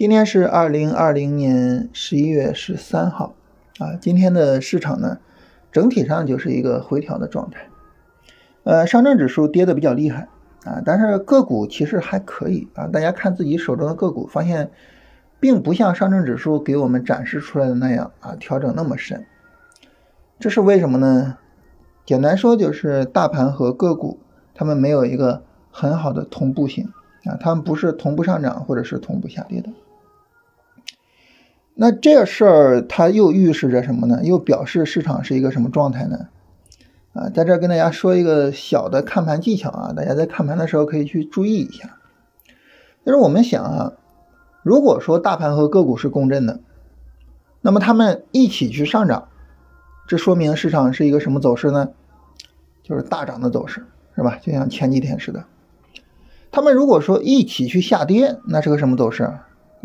今天是二零二零年十一月十三号，啊，今天的市场呢，整体上就是一个回调的状态，呃，上证指数跌的比较厉害啊，但是个股其实还可以啊，大家看自己手中的个股，发现并不像上证指数给我们展示出来的那样啊，调整那么深，这是为什么呢？简单说就是大盘和个股它们没有一个很好的同步性啊，它们不是同步上涨或者是同步下跌的。那这事儿它又预示着什么呢？又表示市场是一个什么状态呢？啊，在这跟大家说一个小的看盘技巧啊，大家在看盘的时候可以去注意一下。就是我们想啊，如果说大盘和个股是共振的，那么它们一起去上涨，这说明市场是一个什么走势呢？就是大涨的走势，是吧？就像前几天似的。他们如果说一起去下跌，那是个什么走势？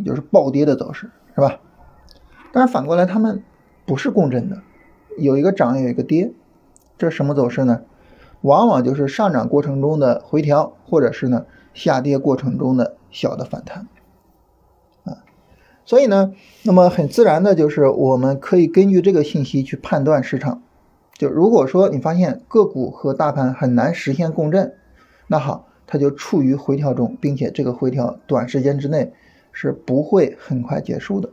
就是暴跌的走势，是吧？但是反过来，它们不是共振的，有一个涨，有一个跌，这什么走势呢？往往就是上涨过程中的回调，或者是呢下跌过程中的小的反弹啊。所以呢，那么很自然的就是我们可以根据这个信息去判断市场。就如果说你发现个股和大盘很难实现共振，那好，它就处于回调中，并且这个回调短时间之内是不会很快结束的。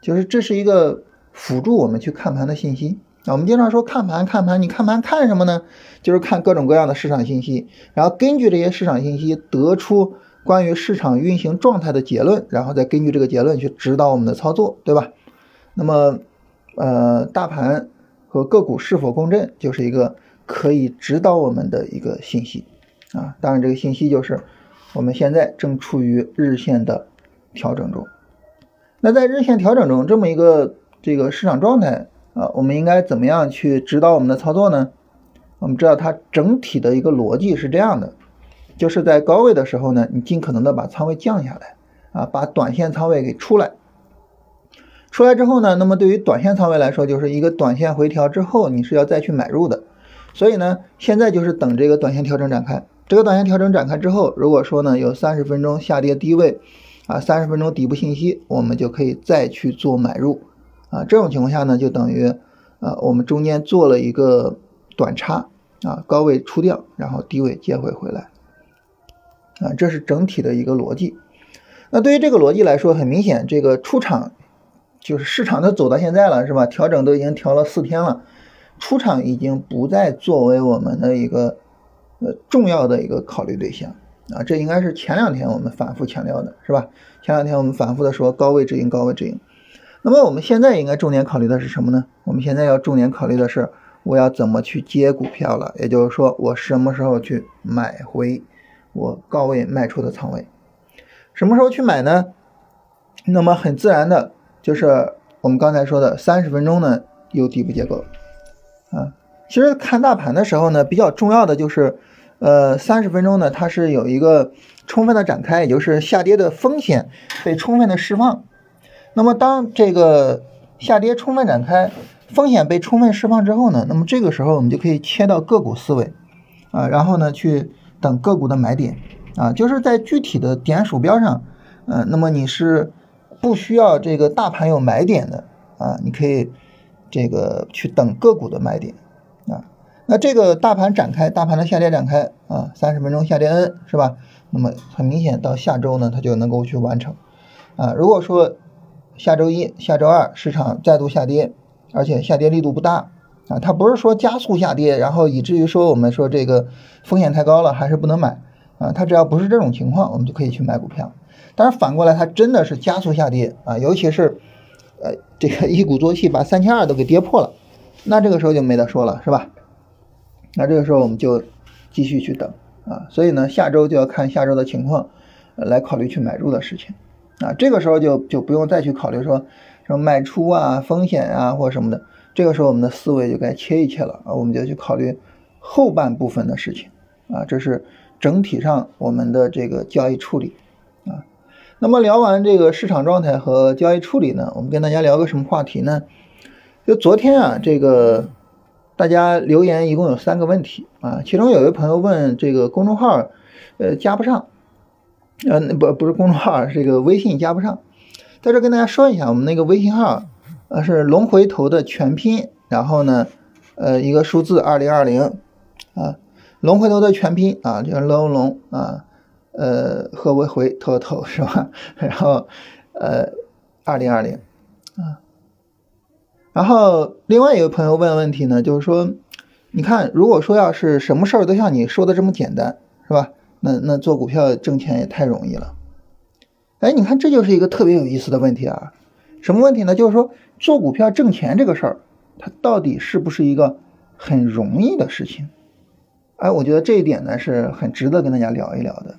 就是这是一个辅助我们去看盘的信息啊。我们经常说看盘看盘，你看盘看什么呢？就是看各种各样的市场信息，然后根据这些市场信息得出关于市场运行状态的结论，然后再根据这个结论去指导我们的操作，对吧？那么，呃，大盘和个股是否共振，就是一个可以指导我们的一个信息啊。当然，这个信息就是我们现在正处于日线的调整中。那在日线调整中，这么一个这个市场状态啊，我们应该怎么样去指导我们的操作呢？我们知道它整体的一个逻辑是这样的，就是在高位的时候呢，你尽可能的把仓位降下来啊，把短线仓位给出来。出来之后呢，那么对于短线仓位来说，就是一个短线回调之后，你是要再去买入的。所以呢，现在就是等这个短线调整展开。这个短线调整展开之后，如果说呢有三十分钟下跌低位。啊，三十分钟底部信息，我们就可以再去做买入，啊，这种情况下呢，就等于，呃，我们中间做了一个短差，啊，高位出掉，然后低位接回回来，啊，这是整体的一个逻辑。那对于这个逻辑来说，很明显，这个出场就是市场都走到现在了，是吧？调整都已经调了四天了，出场已经不再作为我们的一个呃重要的一个考虑对象。啊，这应该是前两天我们反复强调的，是吧？前两天我们反复的说高位止盈，高位止盈。那么我们现在应该重点考虑的是什么呢？我们现在要重点考虑的是我要怎么去接股票了，也就是说我什么时候去买回我高位卖出的仓位，什么时候去买呢？那么很自然的就是我们刚才说的三十分钟呢有底部结构啊。其实看大盘的时候呢，比较重要的就是。呃，三十分钟呢，它是有一个充分的展开，也就是下跌的风险被充分的释放。那么当这个下跌充分展开，风险被充分释放之后呢，那么这个时候我们就可以切到个股思维啊，然后呢去等个股的买点啊，就是在具体的点鼠标上，嗯，那么你是不需要这个大盘有买点的啊，你可以这个去等个股的买点啊。那这个大盘展开，大盘的下跌展开啊，三十分钟下跌 N 是吧？那么很明显，到下周呢，它就能够去完成啊。如果说下周一、下周二市场再度下跌，而且下跌力度不大啊，它不是说加速下跌，然后以至于说我们说这个风险太高了，还是不能买啊。它只要不是这种情况，我们就可以去买股票。但是反过来，它真的是加速下跌啊，尤其是呃这个一鼓作气把三千二都给跌破了，那这个时候就没得说了，是吧？那这个时候我们就继续去等啊，所以呢，下周就要看下周的情况，来考虑去买入的事情啊。这个时候就就不用再去考虑说什么卖出啊、风险啊或什么的。这个时候我们的思维就该切一切了啊，我们就去考虑后半部分的事情啊。这是整体上我们的这个交易处理啊。那么聊完这个市场状态和交易处理呢，我们跟大家聊个什么话题呢？就昨天啊，这个。大家留言一共有三个问题啊，其中有一位朋友问这个公众号，呃加不上呃，不不是公众号，是这个微信加不上。在这跟大家说一下，我们那个微信号，呃，是龙回头的全拼，然后呢，呃，一个数字二零二零，啊，龙回头的全拼啊，就是龙龙啊，呃，和为回头头是吧？然后，呃，二零二零，啊，然后另外一个朋友问问题呢，就是说，你看，如果说要是什么事儿都像你说的这么简单，是吧？那那做股票挣钱也太容易了。哎，你看，这就是一个特别有意思的问题啊！什么问题呢？就是说，做股票挣钱这个事儿，它到底是不是一个很容易的事情？哎，我觉得这一点呢是很值得跟大家聊一聊的。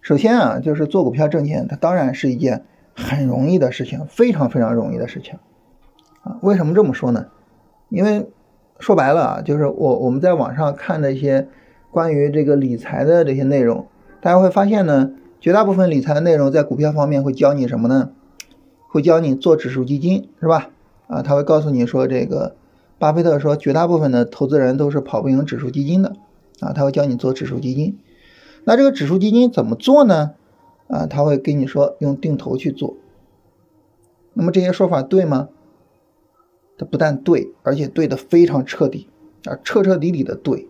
首先啊，就是做股票挣钱，它当然是一件很容易的事情，非常非常容易的事情啊。为什么这么说呢？因为说白了啊，就是我我们在网上看的一些关于这个理财的这些内容，大家会发现呢。绝大部分理财的内容在股票方面会教你什么呢？会教你做指数基金，是吧？啊，他会告诉你说，这个巴菲特说，绝大部分的投资人都是跑不赢指数基金的，啊，他会教你做指数基金。那这个指数基金怎么做呢？啊，他会跟你说用定投去做。那么这些说法对吗？它不但对，而且对的非常彻底，啊，彻彻底底的对。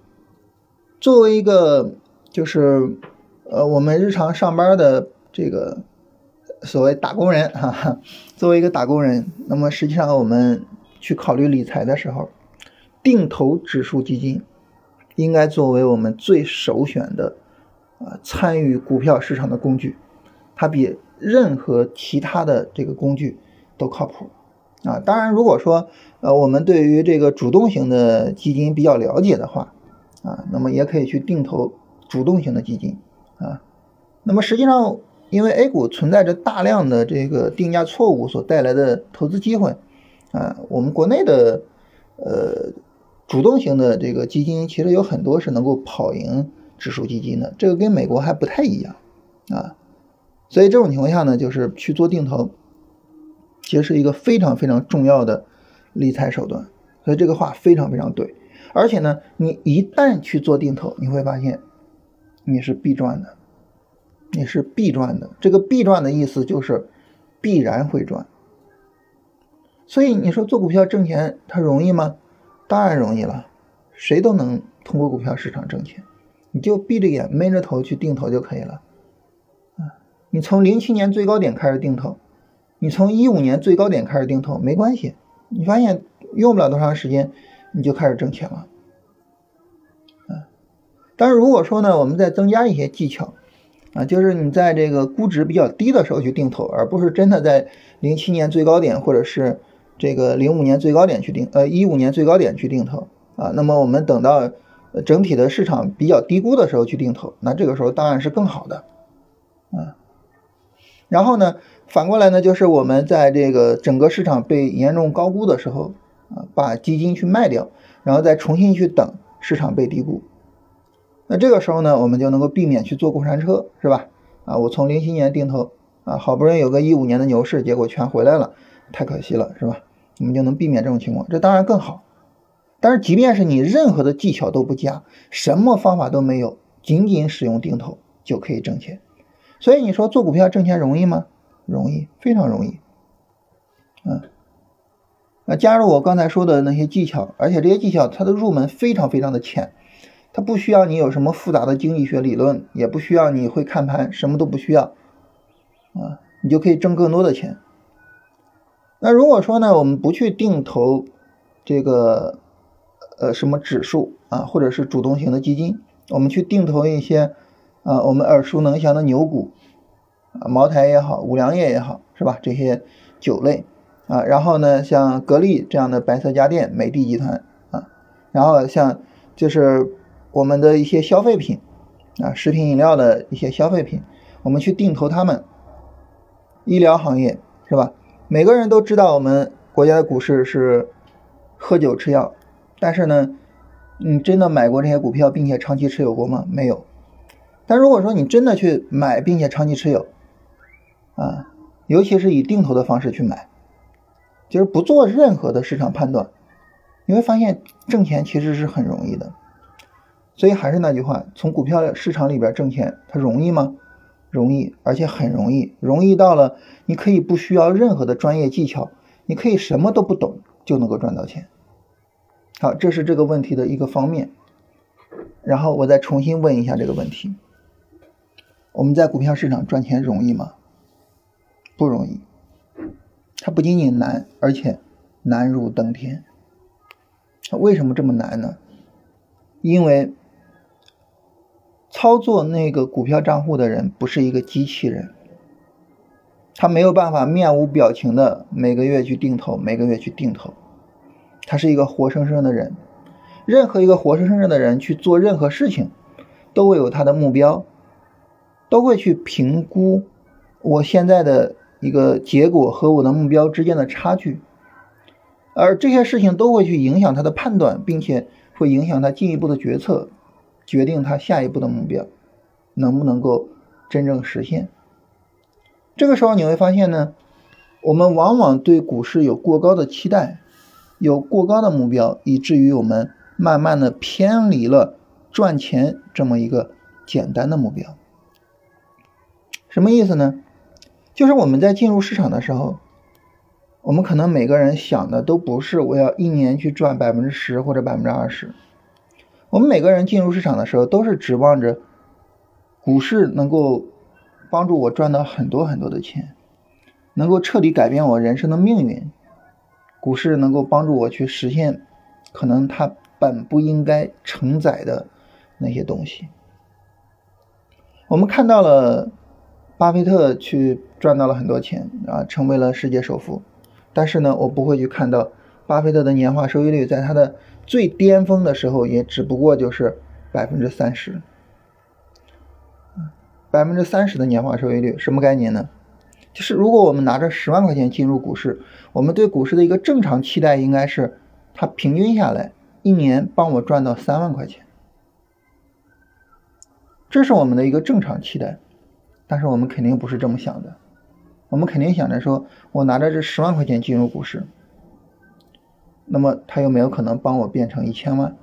作为一个就是。呃，我们日常上班的这个所谓打工人，哈哈，作为一个打工人，那么实际上我们去考虑理财的时候，定投指数基金应该作为我们最首选的啊参与股票市场的工具，它比任何其他的这个工具都靠谱啊。当然，如果说呃我们对于这个主动型的基金比较了解的话啊，那么也可以去定投主动型的基金。啊，那么实际上，因为 A 股存在着大量的这个定价错误所带来的投资机会，啊，我们国内的呃主动型的这个基金其实有很多是能够跑赢指数基金的，这个跟美国还不太一样啊，所以这种情况下呢，就是去做定投，其实是一个非常非常重要的理财手段，所以这个话非常非常对，而且呢，你一旦去做定投，你会发现。你是必赚的，你是必赚的。这个必赚的意思就是必然会赚。所以你说做股票挣钱，它容易吗？当然容易了，谁都能通过股票市场挣钱。你就闭着眼闷着头去定投就可以了。啊，你从零七年最高点开始定投，你从一五年最高点开始定投没关系，你发现用不了多长时间你就开始挣钱了。啊但是如果说呢，我们再增加一些技巧，啊，就是你在这个估值比较低的时候去定投，而不是真的在零七年最高点或者是这个零五年最高点去定，呃，一五年最高点去定投，啊，那么我们等到整体的市场比较低估的时候去定投，那这个时候当然是更好的，啊，然后呢，反过来呢，就是我们在这个整个市场被严重高估的时候，啊，把基金去卖掉，然后再重新去等市场被低估。那这个时候呢，我们就能够避免去坐过山车，是吧？啊，我从零七年定投，啊，好不容易有个一五年的牛市，结果全回来了，太可惜了，是吧？我们就能避免这种情况，这当然更好。但是即便是你任何的技巧都不加，什么方法都没有，仅仅使用定投就可以挣钱。所以你说做股票挣钱容易吗？容易，非常容易。嗯，那加入我刚才说的那些技巧，而且这些技巧它的入门非常非常的浅。它不需要你有什么复杂的经济学理论，也不需要你会看盘，什么都不需要，啊，你就可以挣更多的钱。那如果说呢，我们不去定投这个呃什么指数啊，或者是主动型的基金，我们去定投一些啊我们耳熟能详的牛股啊，茅台也好，五粮液也好，是吧？这些酒类啊，然后呢，像格力这样的白色家电、美的集团啊，然后像就是。我们的一些消费品啊，食品饮料的一些消费品，我们去定投他们。医疗行业是吧？每个人都知道我们国家的股市是喝酒吃药，但是呢，你真的买过这些股票并且长期持有过吗？没有。但如果说你真的去买并且长期持有啊，尤其是以定投的方式去买，就是不做任何的市场判断，你会发现挣钱其实是很容易的。所以还是那句话，从股票市场里边挣钱，它容易吗？容易，而且很容易，容易到了你可以不需要任何的专业技巧，你可以什么都不懂就能够赚到钱。好，这是这个问题的一个方面。然后我再重新问一下这个问题：我们在股票市场赚钱容易吗？不容易，它不仅仅难，而且难如登天。为什么这么难呢？因为操作那个股票账户的人不是一个机器人，他没有办法面无表情的每个月去定投，每个月去定投，他是一个活生生的人。任何一个活生生的人去做任何事情，都会有他的目标，都会去评估我现在的一个结果和我的目标之间的差距，而这些事情都会去影响他的判断，并且会影响他进一步的决策，决定他下一步的目标能不能够真正实现。这个时候你会发现呢，我们往往对股市有过高的期待，有过高的目标，以至于我们。慢慢的偏离了赚钱这么一个简单的目标，什么意思呢？就是我们在进入市场的时候，我们可能每个人想的都不是我要一年去赚百分之十或者百分之二十，我们每个人进入市场的时候都是指望着股市能够帮助我赚到很多很多的钱，能够彻底改变我人生的命运，股市能够帮助我去实现可能它。本不应该承载的那些东西，我们看到了巴菲特去赚到了很多钱啊，成为了世界首富。但是呢，我不会去看到巴菲特的年化收益率在他的最巅峰的时候，也只不过就是百分之三十。百分之三十的年化收益率什么概念呢？就是如果我们拿着十万块钱进入股市，我们对股市的一个正常期待应该是它平均下来。一年帮我赚到三万块钱，这是我们的一个正常期待，但是我们肯定不是这么想的，我们肯定想着说，我拿着这十万块钱进入股市，那么他有没有可能帮我变成一千万？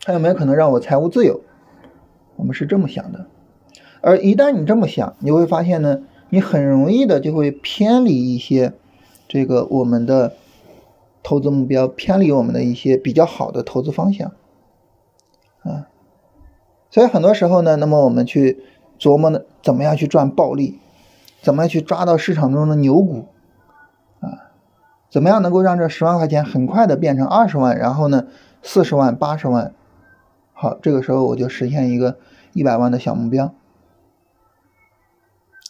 他有没有可能让我财务自由？我们是这么想的，而一旦你这么想，你会发现呢，你很容易的就会偏离一些这个我们的。投资目标偏离我们的一些比较好的投资方向，啊，所以很多时候呢，那么我们去琢磨呢，怎么样去赚暴利，怎么样去抓到市场中的牛股，啊，怎么样能够让这十万块钱很快的变成二十万，然后呢，四十万、八十万，好，这个时候我就实现一个一百万的小目标。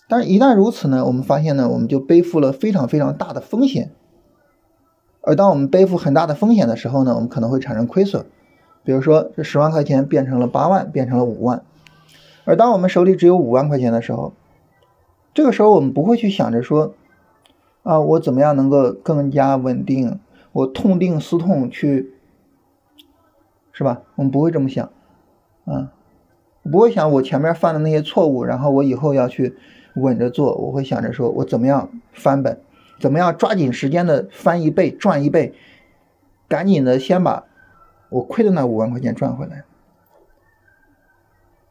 但是，一旦如此呢，我们发现呢，我们就背负了非常非常大的风险。而当我们背负很大的风险的时候呢，我们可能会产生亏损。比如说，这十万块钱变成了八万，变成了五万。而当我们手里只有五万块钱的时候，这个时候我们不会去想着说，啊，我怎么样能够更加稳定？我痛定思痛去，是吧？我们不会这么想，啊，不会想我前面犯的那些错误，然后我以后要去稳着做。我会想着说我怎么样翻本。怎么样抓紧时间的翻一倍赚一倍，赶紧的先把我亏的那五万块钱赚回来。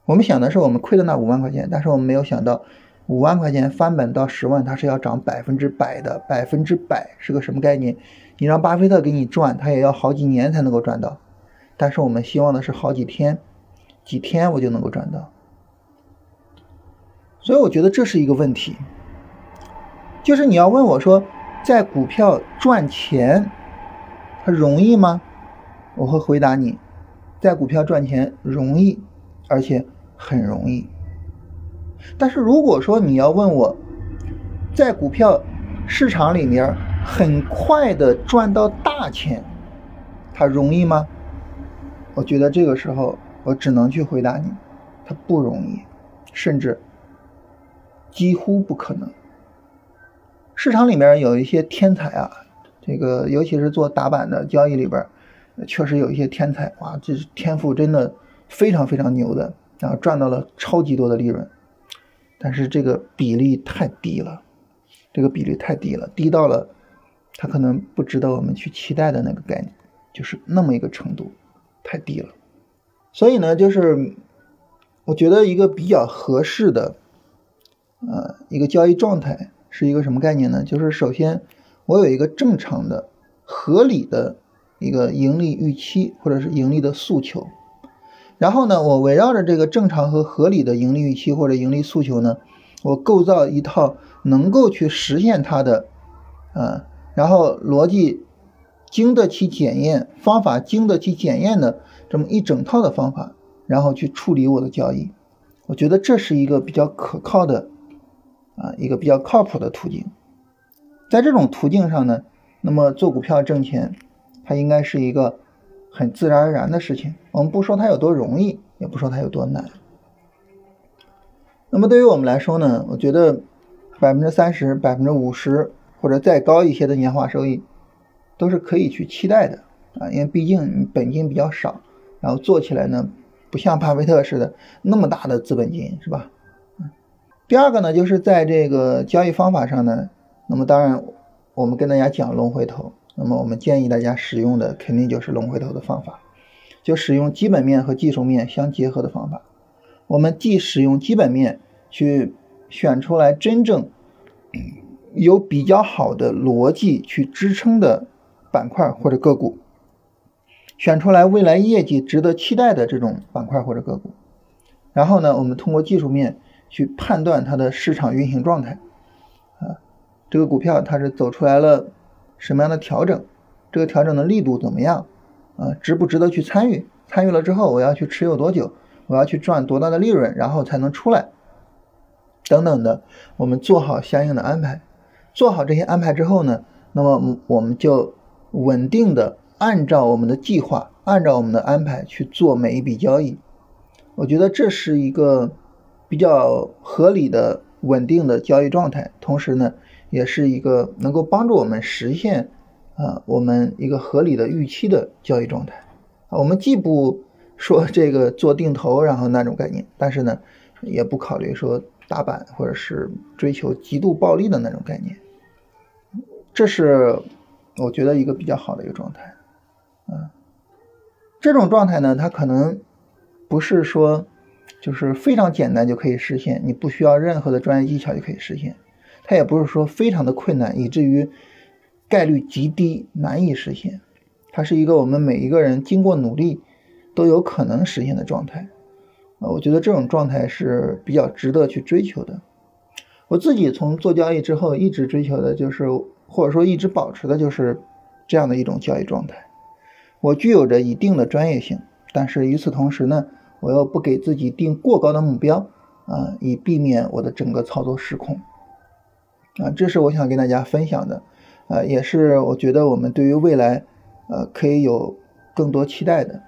我们想的是我们亏的那五万块钱，但是我们没有想到五万块钱翻本到十万，它是要涨百分之百的，百分之百是个什么概念？你让巴菲特给你赚，他也要好几年才能够赚到，但是我们希望的是好几天，几天我就能够赚到。所以我觉得这是一个问题。就是你要问我说，在股票赚钱，它容易吗？我会回答你，在股票赚钱容易，而且很容易。但是如果说你要问我，在股票市场里面很快的赚到大钱，它容易吗？我觉得这个时候我只能去回答你，它不容易，甚至几乎不可能。市场里面有一些天才啊，这个尤其是做打板的交易里边，确实有一些天才哇，这是天赋真的非常非常牛的，然后赚到了超级多的利润，但是这个比例太低了，这个比例太低了，低到了他可能不值得我们去期待的那个概念，就是那么一个程度，太低了。所以呢，就是我觉得一个比较合适的，呃，一个交易状态是一个什么概念呢？就是首先我有一个正常的、合理的一个盈利预期或者是盈利的诉求，然后呢，我围绕着这个正常和合理的盈利预期或者盈利诉求呢，我构造一套能够去实现它的，呃，然后逻辑经得起检验、方法经得起检验的这么一整套的方法。然后去处理我的交易，我觉得这是一个比较可靠的，啊，一个比较靠谱的途径。在这种途径上呢，那么做股票挣钱，它应该是一个很自然而然的事情。我们不说它有多容易，也不说它有多难。那么对于我们来说呢，我觉得百分之三十、百分之五十或者再高一些的年化收益，都是可以去期待的啊，因为毕竟本金比较少，然后做起来呢。不像巴菲特似的那么大的资本金，是吧？第二个呢，就是在这个交易方法上呢，那么当然我们跟大家讲龙回头，那么我们建议大家使用的肯定就是龙回头的方法，就使用基本面和技术面相结合的方法。我们既使用基本面去选出来真正有比较好的逻辑去支撑的板块或者个股。选出来未来业绩值得期待的这种板块或者个股，然后呢，我们通过技术面去判断它的市场运行状态，啊，这个股票它是走出来了什么样的调整，这个调整的力度怎么样，啊，值不值得去参与？参与了之后，我要去持有多久？我要去赚多大的利润，然后才能出来？等等的，我们做好相应的安排。做好这些安排之后呢，那么我们就稳定的。按照我们的计划，按照我们的安排去做每一笔交易，我觉得这是一个比较合理的、稳定的交易状态。同时呢，也是一个能够帮助我们实现啊我们一个合理的预期的交易状态。我们既不说这个做定投，然后那种概念，但是呢，也不考虑说打板或者是追求极度暴利的那种概念。这是我觉得一个比较好的一个状态。嗯，这种状态呢，它可能不是说就是非常简单就可以实现，你不需要任何的专业技巧就可以实现。它也不是说非常的困难，以至于概率极低难以实现。它是一个我们每一个人经过努力都有可能实现的状态。啊，我觉得这种状态是比较值得去追求的。我自己从做交易之后一直追求的就是，或者说一直保持的就是这样的一种交易状态。我具有着一定的专业性，但是与此同时呢，我又不给自己定过高的目标啊，以避免我的整个操作失控啊。这是我想跟大家分享的，呃，也是我觉得我们对于未来呃可以有更多期待的。